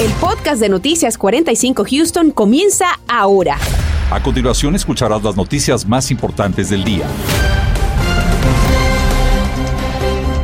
El podcast de Noticias 45 Houston comienza ahora. A continuación escucharás las noticias más importantes del día.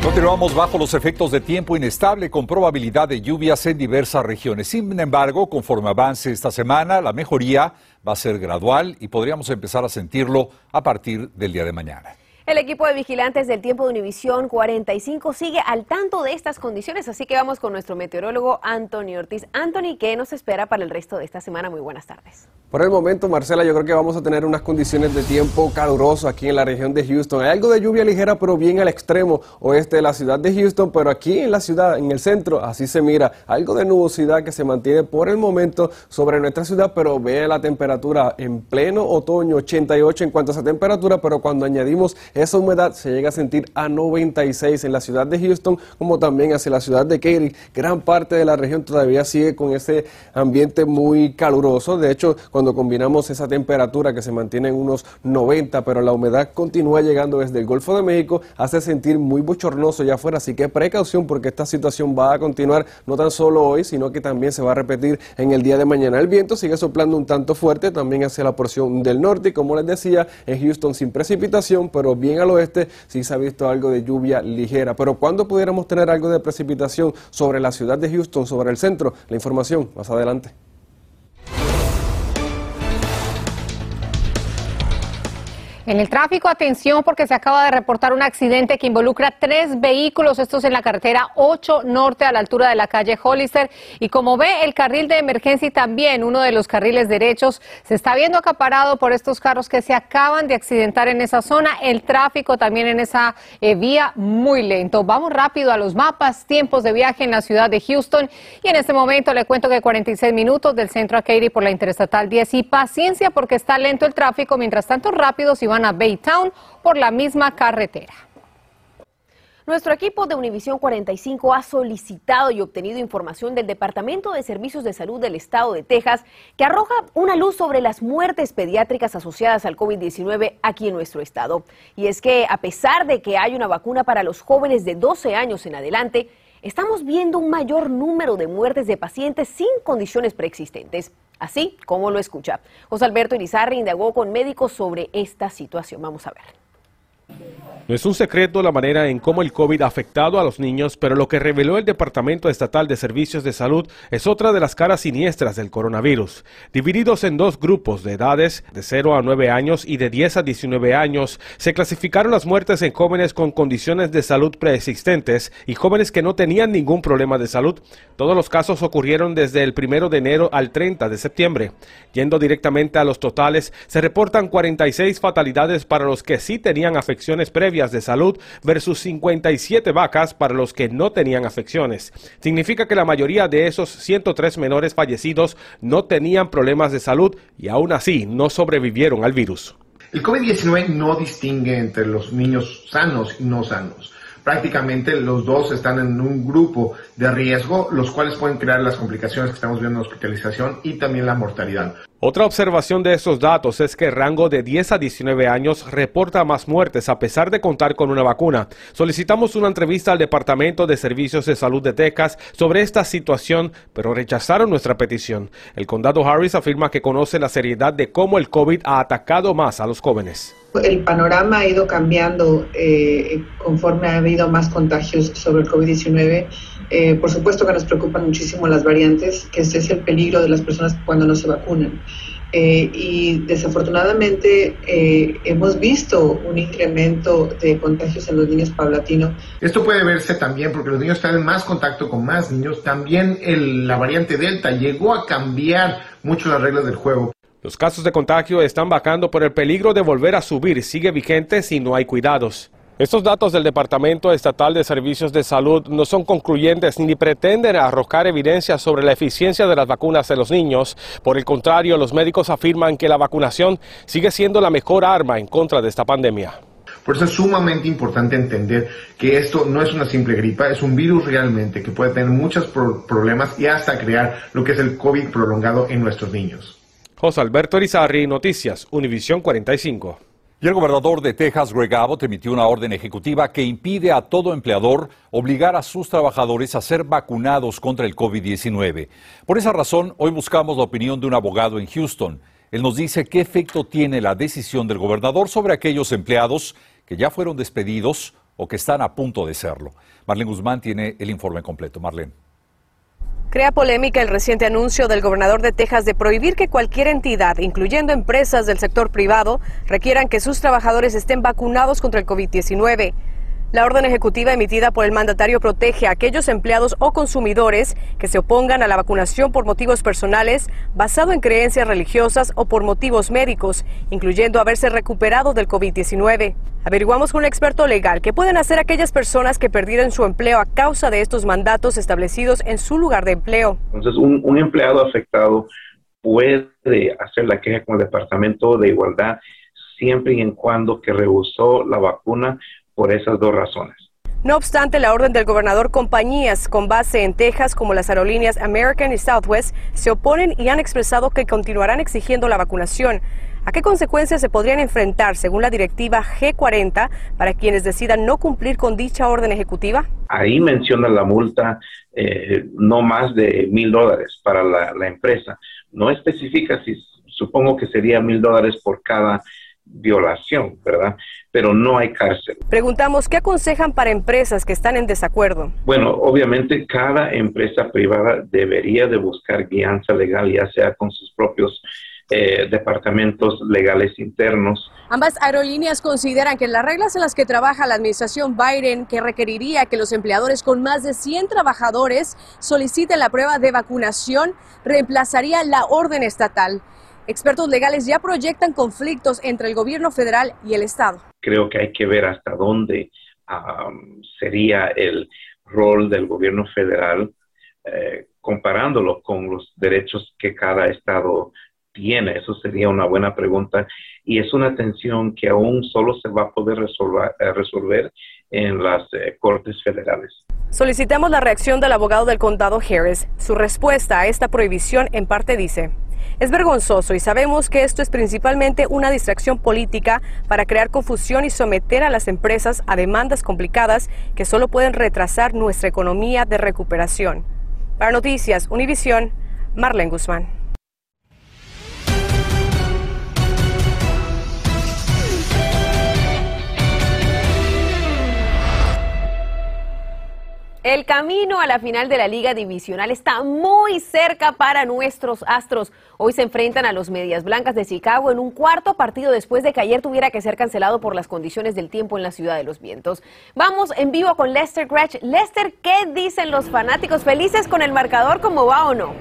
Continuamos bajo los efectos de tiempo inestable con probabilidad de lluvias en diversas regiones. Sin embargo, conforme avance esta semana, la mejoría va a ser gradual y podríamos empezar a sentirlo a partir del día de mañana. El equipo de vigilantes del tiempo de Univisión 45 sigue al tanto de estas condiciones, así que vamos con nuestro meteorólogo Anthony Ortiz. Anthony, ¿qué nos espera para el resto de esta semana? Muy buenas tardes. Por el momento, Marcela, yo creo que vamos a tener unas condiciones de tiempo caluroso aquí en la región de Houston. Hay algo de lluvia ligera, pero bien al extremo oeste de la ciudad de Houston, pero aquí en la ciudad, en el centro, así se mira. Algo de nubosidad que se mantiene por el momento sobre nuestra ciudad, pero ve la temperatura en pleno otoño, 88 en cuanto a esa temperatura, pero cuando añadimos esa humedad se llega a sentir a 96 en la ciudad de Houston, como también hacia la ciudad de Katy. Gran parte de la región todavía sigue con ese ambiente muy caluroso. De hecho, cuando combinamos esa temperatura que se mantiene en unos 90, pero la humedad continúa llegando desde el Golfo de México, hace sentir muy bochornoso ya afuera. Así que precaución porque esta situación va a continuar no tan solo hoy, sino que también se va a repetir en el día de mañana. El viento sigue soplando un tanto fuerte también hacia la porción del norte y como les decía, en Houston sin precipitación, pero bien al oeste sí se ha visto algo de lluvia ligera. Pero ¿cuándo pudiéramos tener algo de precipitación sobre la ciudad de Houston, sobre el centro? La información más adelante. En el tráfico, atención porque se acaba de reportar un accidente que involucra tres vehículos. Estos en la carretera 8 Norte a la altura de la calle Hollister. Y como ve, el carril de emergencia y también uno de los carriles derechos se está viendo acaparado por estos carros que se acaban de accidentar en esa zona. El tráfico también en esa eh, vía muy lento. Vamos rápido a los mapas, tiempos de viaje en la ciudad de Houston. Y en este momento le cuento que 46 minutos del centro a Katy por la Interestatal 10. Y paciencia porque está lento el tráfico. Mientras tanto, rápido si Baytown por la misma carretera. Nuestro equipo de Univisión 45 ha solicitado y obtenido información del Departamento de Servicios de Salud del Estado de Texas que arroja una luz sobre las muertes pediátricas asociadas al COVID-19 aquí en nuestro estado. Y es que a pesar de que hay una vacuna para los jóvenes de 12 años en adelante, estamos viendo un mayor número de muertes de pacientes sin condiciones preexistentes. Así como lo escucha. José Alberto Irizarri indagó con médicos sobre esta situación. Vamos a ver. No es un secreto la manera en cómo el COVID ha afectado a los niños, pero lo que reveló el Departamento Estatal de Servicios de Salud es otra de las caras siniestras del coronavirus. Divididos en dos grupos de edades, de 0 a 9 años y de 10 a 19 años, se clasificaron las muertes en jóvenes con condiciones de salud preexistentes y jóvenes que no tenían ningún problema de salud. Todos los casos ocurrieron desde el 1 de enero al 30 de septiembre. Yendo directamente a los totales, se reportan 46 fatalidades para los que sí tenían afecciones previas de salud versus 57 vacas para los que no tenían afecciones. Significa que la mayoría de esos 103 menores fallecidos no tenían problemas de salud y aún así no sobrevivieron al virus. El COVID-19 no distingue entre los niños sanos y no sanos prácticamente los dos están en un grupo de riesgo, los cuales pueden crear las complicaciones que estamos viendo en hospitalización y también la mortalidad. Otra observación de estos datos es que el rango de 10 a 19 años reporta más muertes a pesar de contar con una vacuna. Solicitamos una entrevista al Departamento de Servicios de Salud de Texas sobre esta situación, pero rechazaron nuestra petición. El condado Harris afirma que conoce la seriedad de cómo el COVID ha atacado más a los jóvenes. El panorama ha ido cambiando eh, conforme ha habido más contagios sobre el COVID-19. Eh, por supuesto que nos preocupan muchísimo las variantes, que ese es el peligro de las personas cuando no se vacunan. Eh, y desafortunadamente hemos visto un incremento de contagios en los niños paulatino. Esto puede verse también porque los niños están en más contacto con más niños. También la variante Delta llegó a cambiar mucho las reglas del juego. Los casos de contagio están bajando, pero el peligro de volver a subir sigue vigente si no hay cuidados. Estos datos del Departamento Estatal de Servicios de Salud no son concluyentes ni pretenden arrojar evidencia sobre la eficiencia de las vacunas en los niños. Por el contrario, los médicos afirman que la vacunación sigue siendo la mejor arma en contra de esta pandemia. Por eso es sumamente importante entender que esto no es una simple gripa, es un virus realmente que puede tener muchos problemas y hasta crear lo que es el COVID prolongado en nuestros niños. José Alberto Rizarri, Noticias, Univisión 45. Y el gobernador de Texas, Greg Abbott, emitió una orden ejecutiva que impide a todo empleador obligar a sus trabajadores a ser vacunados contra el COVID-19. Por esa razón, hoy buscamos la opinión de un abogado en Houston. Él nos dice qué efecto tiene la decisión del gobernador sobre aquellos empleados que ya fueron despedidos o que están a punto de serlo. Marlene Guzmán tiene el informe completo. Marlene. Crea polémica el reciente anuncio del gobernador de Texas de prohibir que cualquier entidad, incluyendo empresas del sector privado, requieran que sus trabajadores estén vacunados contra el COVID-19. La orden ejecutiva emitida por el mandatario protege a aquellos empleados o consumidores que se opongan a la vacunación por motivos personales, basado en creencias religiosas o por motivos médicos, incluyendo haberse recuperado del COVID-19. Averiguamos con un experto legal qué pueden hacer aquellas personas que perdieron su empleo a causa de estos mandatos establecidos en su lugar de empleo. Entonces, un, un empleado afectado puede hacer la queja con el Departamento de Igualdad siempre y en cuando que rehusó la vacuna por esas dos razones. No obstante, la orden del gobernador, compañías con base en Texas como las aerolíneas American y Southwest se oponen y han expresado que continuarán exigiendo la vacunación. ¿A qué consecuencias se podrían enfrentar según la directiva G40 para quienes decidan no cumplir con dicha orden ejecutiva? Ahí menciona la multa eh, no más de mil dólares para la, la empresa. No especifica si supongo que sería mil dólares por cada violación, ¿verdad? Pero no hay cárcel. Preguntamos qué aconsejan para empresas que están en desacuerdo. Bueno, obviamente cada empresa privada debería de buscar guianza legal, ya sea con sus propios eh, departamentos legales internos. Ambas aerolíneas consideran que las reglas en las que trabaja la administración Biden, que requeriría que los empleadores con más de 100 trabajadores soliciten la prueba de vacunación, reemplazaría la orden estatal. Expertos legales ya proyectan conflictos entre el gobierno federal y el Estado. Creo que hay que ver hasta dónde um, sería el rol del gobierno federal eh, comparándolo con los derechos que cada Estado tiene. Eso sería una buena pregunta y es una tensión que aún solo se va a poder resolver, eh, resolver en las eh, Cortes Federales. Solicitamos la reacción del abogado del condado Harris. Su respuesta a esta prohibición en parte dice, es vergonzoso y sabemos que esto es principalmente una distracción política para crear confusión y someter a las empresas a demandas complicadas que solo pueden retrasar nuestra economía de recuperación. Para Noticias Univisión, Marlene Guzmán. El camino a la final de la Liga Divisional está muy cerca para nuestros Astros. Hoy se enfrentan a los Medias Blancas de Chicago en un cuarto partido después de que ayer tuviera que ser cancelado por las condiciones del tiempo en la Ciudad de los Vientos. Vamos en vivo con Lester Gretsch. Lester, ¿qué dicen los fanáticos? ¿Felices con el marcador como va o no?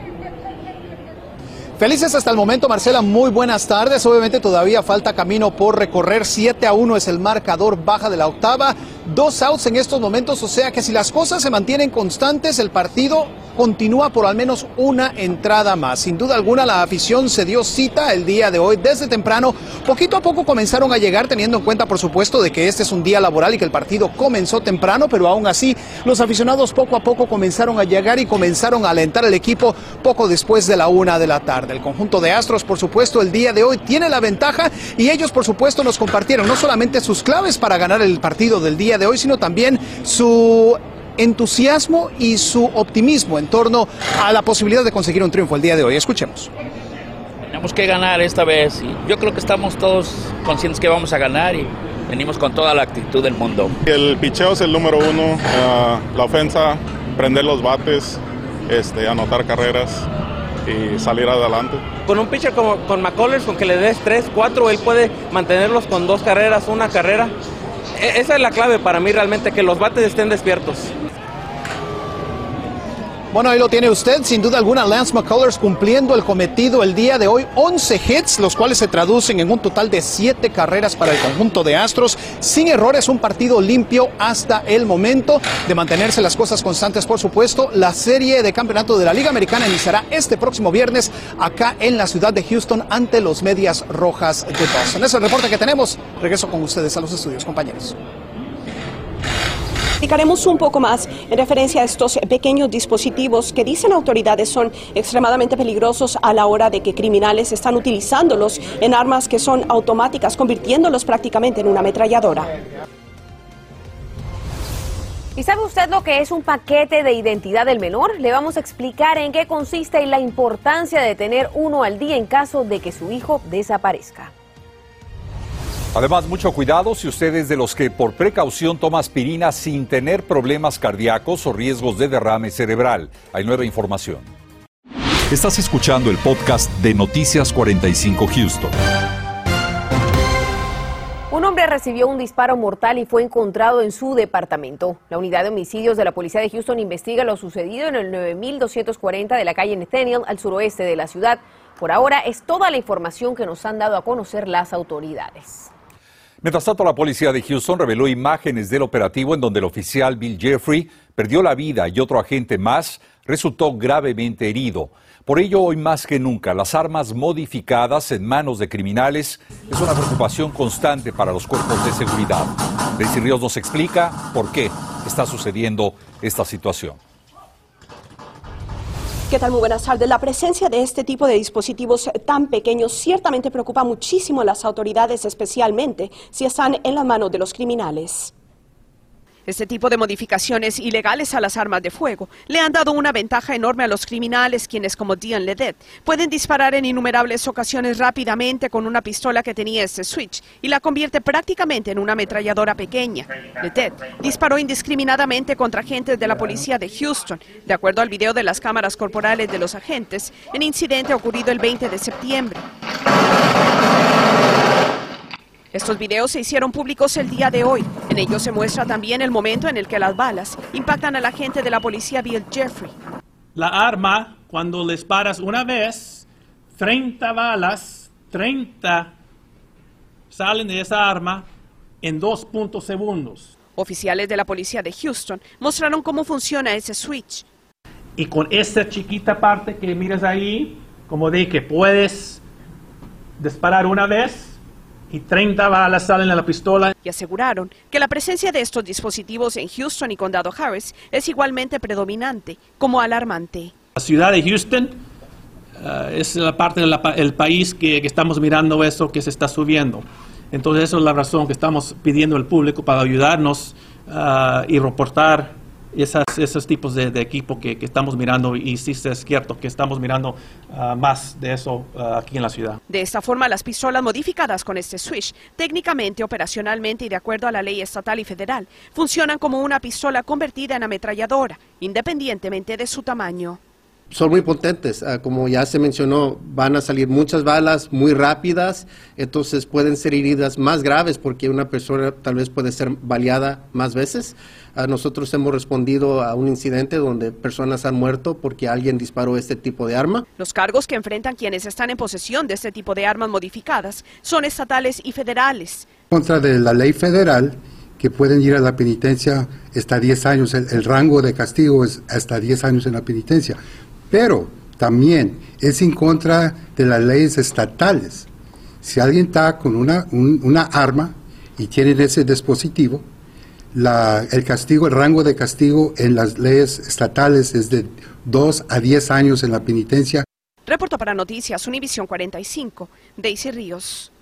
Felices hasta el momento, Marcela, muy buenas tardes. Obviamente todavía falta camino por recorrer. 7 a 1 es el marcador baja de la octava. Dos outs en estos momentos, o sea que si las cosas se mantienen constantes, el partido continúa por al menos una entrada más. Sin duda alguna, la afición se dio cita el día de hoy desde temprano. Poquito a poco comenzaron a llegar, teniendo en cuenta, por supuesto, de que este es un día laboral y que el partido comenzó temprano, pero aún así, los aficionados poco a poco comenzaron a llegar y comenzaron a alentar al equipo poco después de la una de la tarde. El conjunto de Astros, por supuesto, el día de hoy tiene la ventaja y ellos, por supuesto, nos compartieron no solamente sus claves para ganar el partido del día de hoy, sino también su entusiasmo y su optimismo en torno a la posibilidad de conseguir un triunfo el día de hoy. Escuchemos. Tenemos que ganar esta vez y yo creo que estamos todos conscientes que vamos a ganar y venimos con toda la actitud del mundo. El picheo es el número uno, uh, la ofensa, prender los bates, este, anotar carreras y salir adelante. Con un pitcher como con McCullers, con que le des tres, cuatro, él puede mantenerlos con dos carreras, una carrera. E, esa es la clave para mí realmente, que los bates estén despiertos. Bueno, ahí lo tiene usted, sin duda alguna, Lance McCullers cumpliendo el cometido el día de hoy, 11 hits, los cuales se traducen en un total de 7 carreras para el conjunto de Astros, sin errores, un partido limpio hasta el momento de mantenerse las cosas constantes, por supuesto. La serie de campeonato de la Liga Americana iniciará este próximo viernes acá en la ciudad de Houston ante los Medias Rojas de Boston. Es el reporte que tenemos. Regreso con ustedes a los estudios, compañeros. Explicaremos un poco más en referencia a estos pequeños dispositivos que dicen autoridades son extremadamente peligrosos a la hora de que criminales están utilizándolos en armas que son automáticas, convirtiéndolos prácticamente en una ametralladora. ¿Y sabe usted lo que es un paquete de identidad del menor? Le vamos a explicar en qué consiste y la importancia de tener uno al día en caso de que su hijo desaparezca. Además, mucho cuidado si usted es de los que por precaución toma aspirina sin tener problemas cardíacos o riesgos de derrame cerebral. Hay nueva información. Estás escuchando el podcast de Noticias 45 Houston. Un hombre recibió un disparo mortal y fue encontrado en su departamento. La unidad de homicidios de la policía de Houston investiga lo sucedido en el 9240 de la calle Nathaniel al suroeste de la ciudad. Por ahora es toda la información que nos han dado a conocer las autoridades. Mientras tanto, la policía de Houston reveló imágenes del operativo en donde el oficial Bill Jeffrey perdió la vida y otro agente más resultó gravemente herido. Por ello, hoy más que nunca, las armas modificadas en manos de criminales es una preocupación constante para los cuerpos de seguridad. Daisy Ríos nos explica por qué está sucediendo esta situación. ¿Qué tal? Muy buenas tardes. La presencia de este tipo de dispositivos tan pequeños ciertamente preocupa muchísimo a las autoridades, especialmente si están en las manos de los criminales. Este tipo de modificaciones ilegales a las armas de fuego le han dado una ventaja enorme a los criminales, quienes como Dion Ledet pueden disparar en innumerables ocasiones rápidamente con una pistola que tenía este switch y la convierte prácticamente en una ametralladora pequeña. Ledet disparó indiscriminadamente contra agentes de la policía de Houston, de acuerdo al video de las cámaras corporales de los agentes, en incidente ocurrido el 20 de septiembre. Estos videos se hicieron públicos el día de hoy. En ellos se muestra también el momento en el que las balas impactan al agente de la policía Bill Jeffrey. La arma, cuando les paras una vez, 30 balas, 30 salen de esa arma en 2.0 segundos. Oficiales de la policía de Houston mostraron cómo funciona ese switch. Y con esta chiquita parte que miras ahí, como de que puedes disparar una vez, y 30 balas salen de la pistola. Y aseguraron que la presencia de estos dispositivos en Houston y Condado Harris es igualmente predominante como alarmante. La ciudad de Houston uh, es la parte del país que, que, estamos mirando eso que se está subiendo. Entonces, esa es la razón que estamos pidiendo al público para ayudarnos uh, y reportar esas, esos tipos de, equipo que, estamos mirando y sí es cierto que estamos mirando uh, más de eso uh, aquí en la ciudad. De esta forma, las pistolas modificadas con este switch, técnicamente, operacionalmente y de acuerdo a la ley estatal y federal, funcionan como una pistola convertida en ametralladora, independientemente de su tamaño son muy potentes, uh, como ya se mencionó, van a salir muchas balas muy rápidas, entonces pueden ser heridas más graves porque una persona tal vez puede ser baleada más veces. Uh, nosotros hemos respondido a un incidente donde personas han muerto porque alguien disparó este tipo de arma. Los cargos que enfrentan quienes están en posesión de este tipo de armas modificadas son estatales y federales. Contra de la ley federal que pueden ir a la penitencia hasta 10 años, el, el rango de castigo es hasta 10 años en la penitencia pero también es en contra de las leyes estatales. Si alguien está con una, un, una arma y tiene ese dispositivo, la, el castigo, el rango de castigo en las leyes estatales es de 2 a 10 años en la penitencia. Reporto para Noticias Univisión 45, Daisy Ríos.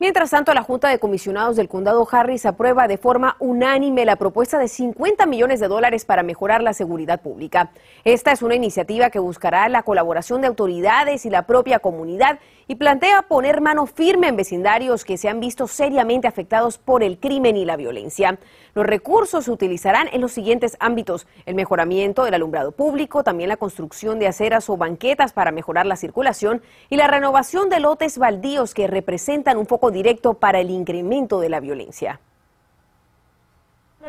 Mientras tanto, la Junta de Comisionados del Condado Harris aprueba de forma unánime la propuesta de 50 millones de dólares para mejorar la seguridad pública. Esta es una iniciativa que buscará la colaboración de autoridades y la propia comunidad y plantea poner mano firme en vecindarios que se han visto seriamente afectados por el crimen y la violencia. Los recursos se utilizarán en los siguientes ámbitos, el mejoramiento del alumbrado público, también la construcción de aceras o banquetas para mejorar la circulación y la renovación de lotes baldíos que representan un foco directo para el incremento de la violencia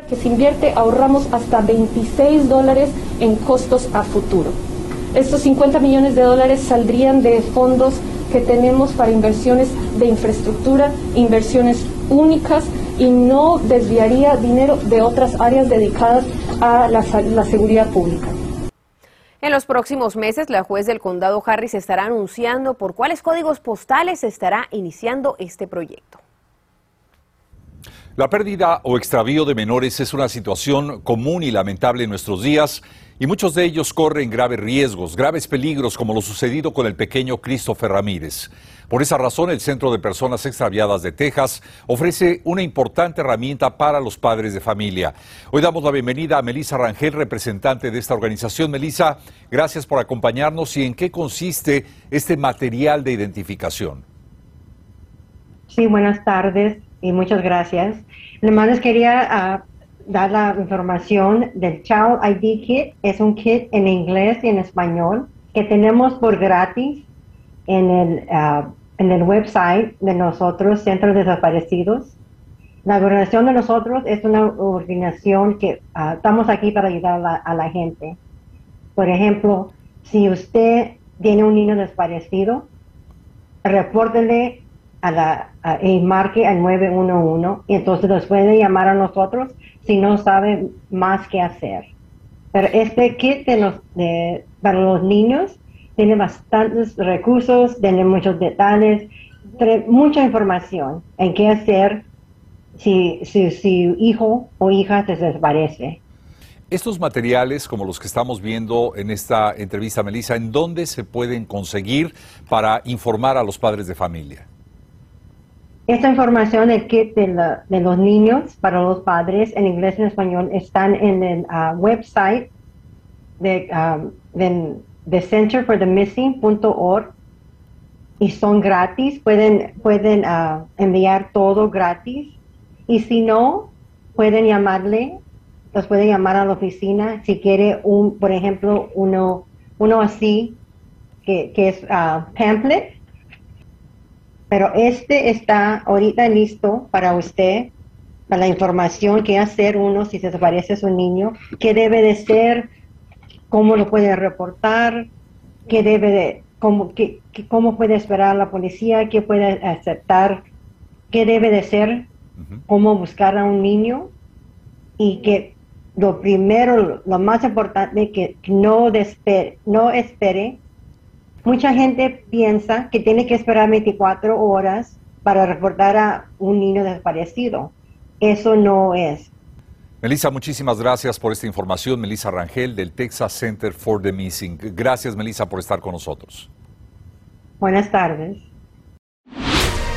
que se invierte ahorramos hasta 26 dólares en costos a futuro. Estos 50 millones de dólares saldrían de fondos que tenemos para inversiones de infraestructura, inversiones únicas y no desviaría dinero de otras áreas dedicadas a la, la seguridad pública. En los próximos meses, la juez del condado Harris estará anunciando por cuáles códigos postales estará iniciando este proyecto. La pérdida o extravío de menores es una situación común y lamentable en nuestros días y muchos de ellos corren graves riesgos, graves peligros como lo sucedido con el pequeño Christopher Ramírez. Por esa razón, el Centro de Personas Extraviadas de Texas ofrece una importante herramienta para los padres de familia. Hoy damos la bienvenida a Melissa Rangel, representante de esta organización. Melissa, gracias por acompañarnos y en qué consiste este material de identificación. Sí, buenas tardes y muchas gracias. Nomás les quería ah, dar la información del Child ID Kit. Es un kit en inglés y en español que tenemos por gratis en el, ah, en el website de nosotros, Centros Desaparecidos. La organización de nosotros es una organización que ah, estamos aquí para ayudar a la, gente. Por ejemplo, si usted tiene un niño desaparecido, repórtele a la, y marque al 911 y entonces nos puede llamar a nosotros si no sabe más qué hacer. Pero este kit de para los niños tiene bastantes recursos, tiene muchos detalles, mucha información en qué hacer si, si, si hijo o hija se desaparece. Estos materiales, como los que estamos viendo en esta entrevista, Melissa, ¿en dónde se pueden conseguir para informar a los padres de familia? Esta información, el kit de, los niños para los padres en inglés y en español, están en el uh, website de, um, de, Center for the Missing.org y son gratis. Pueden, pueden uh, enviar todo gratis. Y si no, pueden llamarle, los pueden llamar a la oficina si quiere un, por ejemplo, uno, uno así, que, que es uh, pamphlet pero este está ahorita listo para usted, para la información que hacer uno si se desaparece su niño, qué debe de ser, cómo lo puede reportar, qué debe de, cómo, qué, cómo puede esperar la policía, qué puede aceptar, qué debe de ser, cómo buscar a un niño y que lo primero, lo más importante, que no, despe no espere Mucha gente piensa que tiene que esperar 24 horas para reportar a un niño desaparecido. Eso no es. Melissa, muchísimas gracias por esta información. Melissa Rangel del Texas Center for the Missing. Gracias, Melissa, por estar con nosotros. Buenas tardes.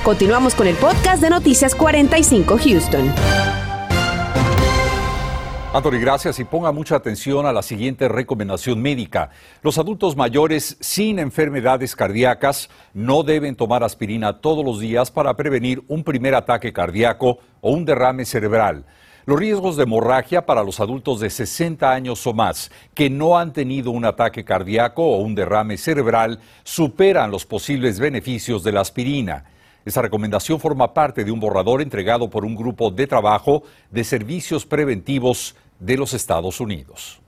Continuamos con el podcast de Noticias 45 Houston. Anthony, gracias y ponga mucha atención a la siguiente recomendación médica. Los adultos mayores sin enfermedades cardíacas no deben tomar aspirina todos los días para prevenir un primer ataque cardíaco o un derrame cerebral. Los riesgos de hemorragia para los adultos de 60 años o más que no han tenido un ataque cardíaco o un derrame cerebral superan los posibles beneficios de la aspirina. Esta recomendación forma parte de un borrador entregado por un grupo de trabajo de servicios preventivos de los Estados Unidos.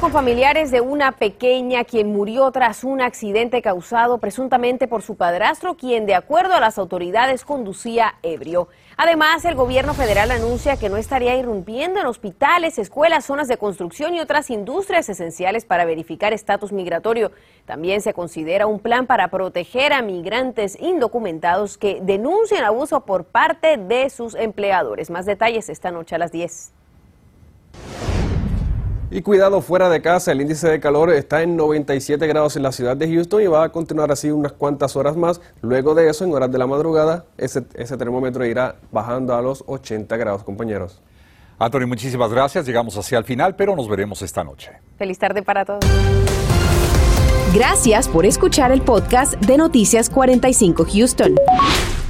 Con familiares de una pequeña quien murió tras un accidente causado presuntamente por su padrastro, quien de acuerdo a las autoridades conducía ebrio. Además, el gobierno federal anuncia que no estaría irrumpiendo en hospitales, escuelas, zonas de construcción y otras industrias esenciales para verificar estatus migratorio. También se considera un plan para proteger a migrantes indocumentados que denuncian abuso por parte de sus empleadores. Más detalles esta noche a las 10. Y cuidado fuera de casa, el índice de calor está en 97 grados en la ciudad de Houston y va a continuar así unas cuantas horas más. Luego de eso, en horas de la madrugada, ese, ese termómetro irá bajando a los 80 grados, compañeros. Anthony, muchísimas gracias. Llegamos hacia el final, pero nos veremos esta noche. Feliz tarde para todos. Gracias por escuchar el podcast de Noticias 45 Houston.